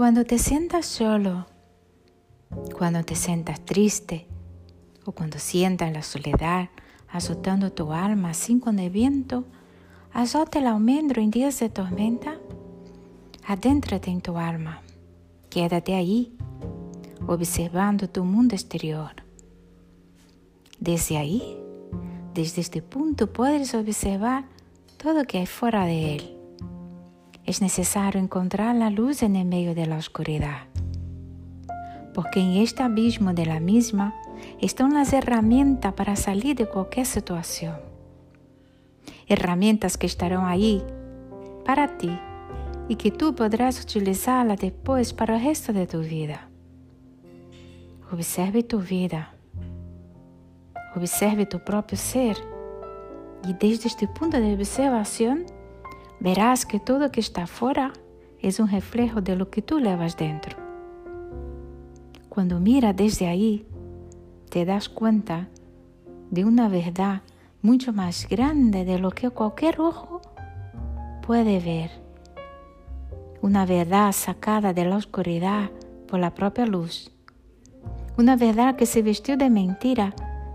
Cuando te sientas solo, cuando te sientas triste o cuando sientas la soledad azotando tu alma así con el viento, azota el almendro en días de tormenta, adéntrate en tu alma, quédate ahí, observando tu mundo exterior. Desde ahí, desde este punto puedes observar todo que hay fuera de él. Es necesario encontrar la luz en el medio de la oscuridad, porque en este abismo de la misma están las herramientas para salir de cualquier situación. Herramientas que estarán ahí para ti y que tú podrás utilizarlas después para el resto de tu vida. Observe tu vida. Observe tu propio ser. Y desde este punto de observación, verás que todo que está fuera es un reflejo de lo que tú llevas dentro. Cuando mira desde ahí, te das cuenta de una verdad mucho más grande de lo que cualquier ojo puede ver. Una verdad sacada de la oscuridad por la propia luz. Una verdad que se vistió de mentira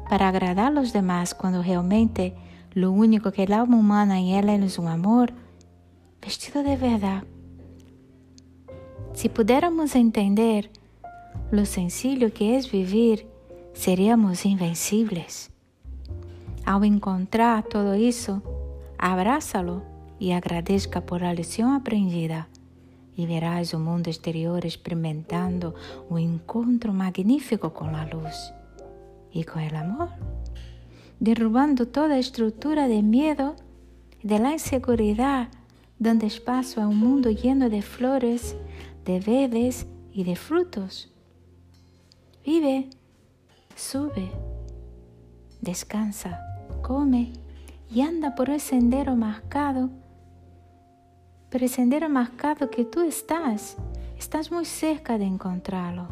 para agradar a los demás cuando realmente lo único que el alma humana en ella es un amor vestido de verdad. Si pudiéramos entender lo sencillo que es vivir seríamos invencibles. Ao encontrar todo isso, abrázalo e agradezca por a lição aprendida e verás o mundo exterior experimentando um encontro magnífico com a luz e com o amor, derrubando toda a estrutura de medo de la inseguridad, dando espaço a um mundo lleno de flores, de verdes e de frutos. Vive sube, descansa, come y anda por el sendero marcado. Pero el sendero marcado que tú estás, estás muy cerca de encontrarlo.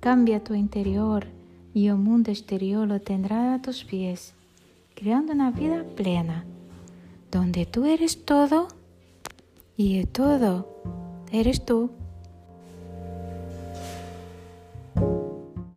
Cambia tu interior y el mundo exterior lo tendrá a tus pies, creando una vida plena, donde tú eres todo y el todo eres tú.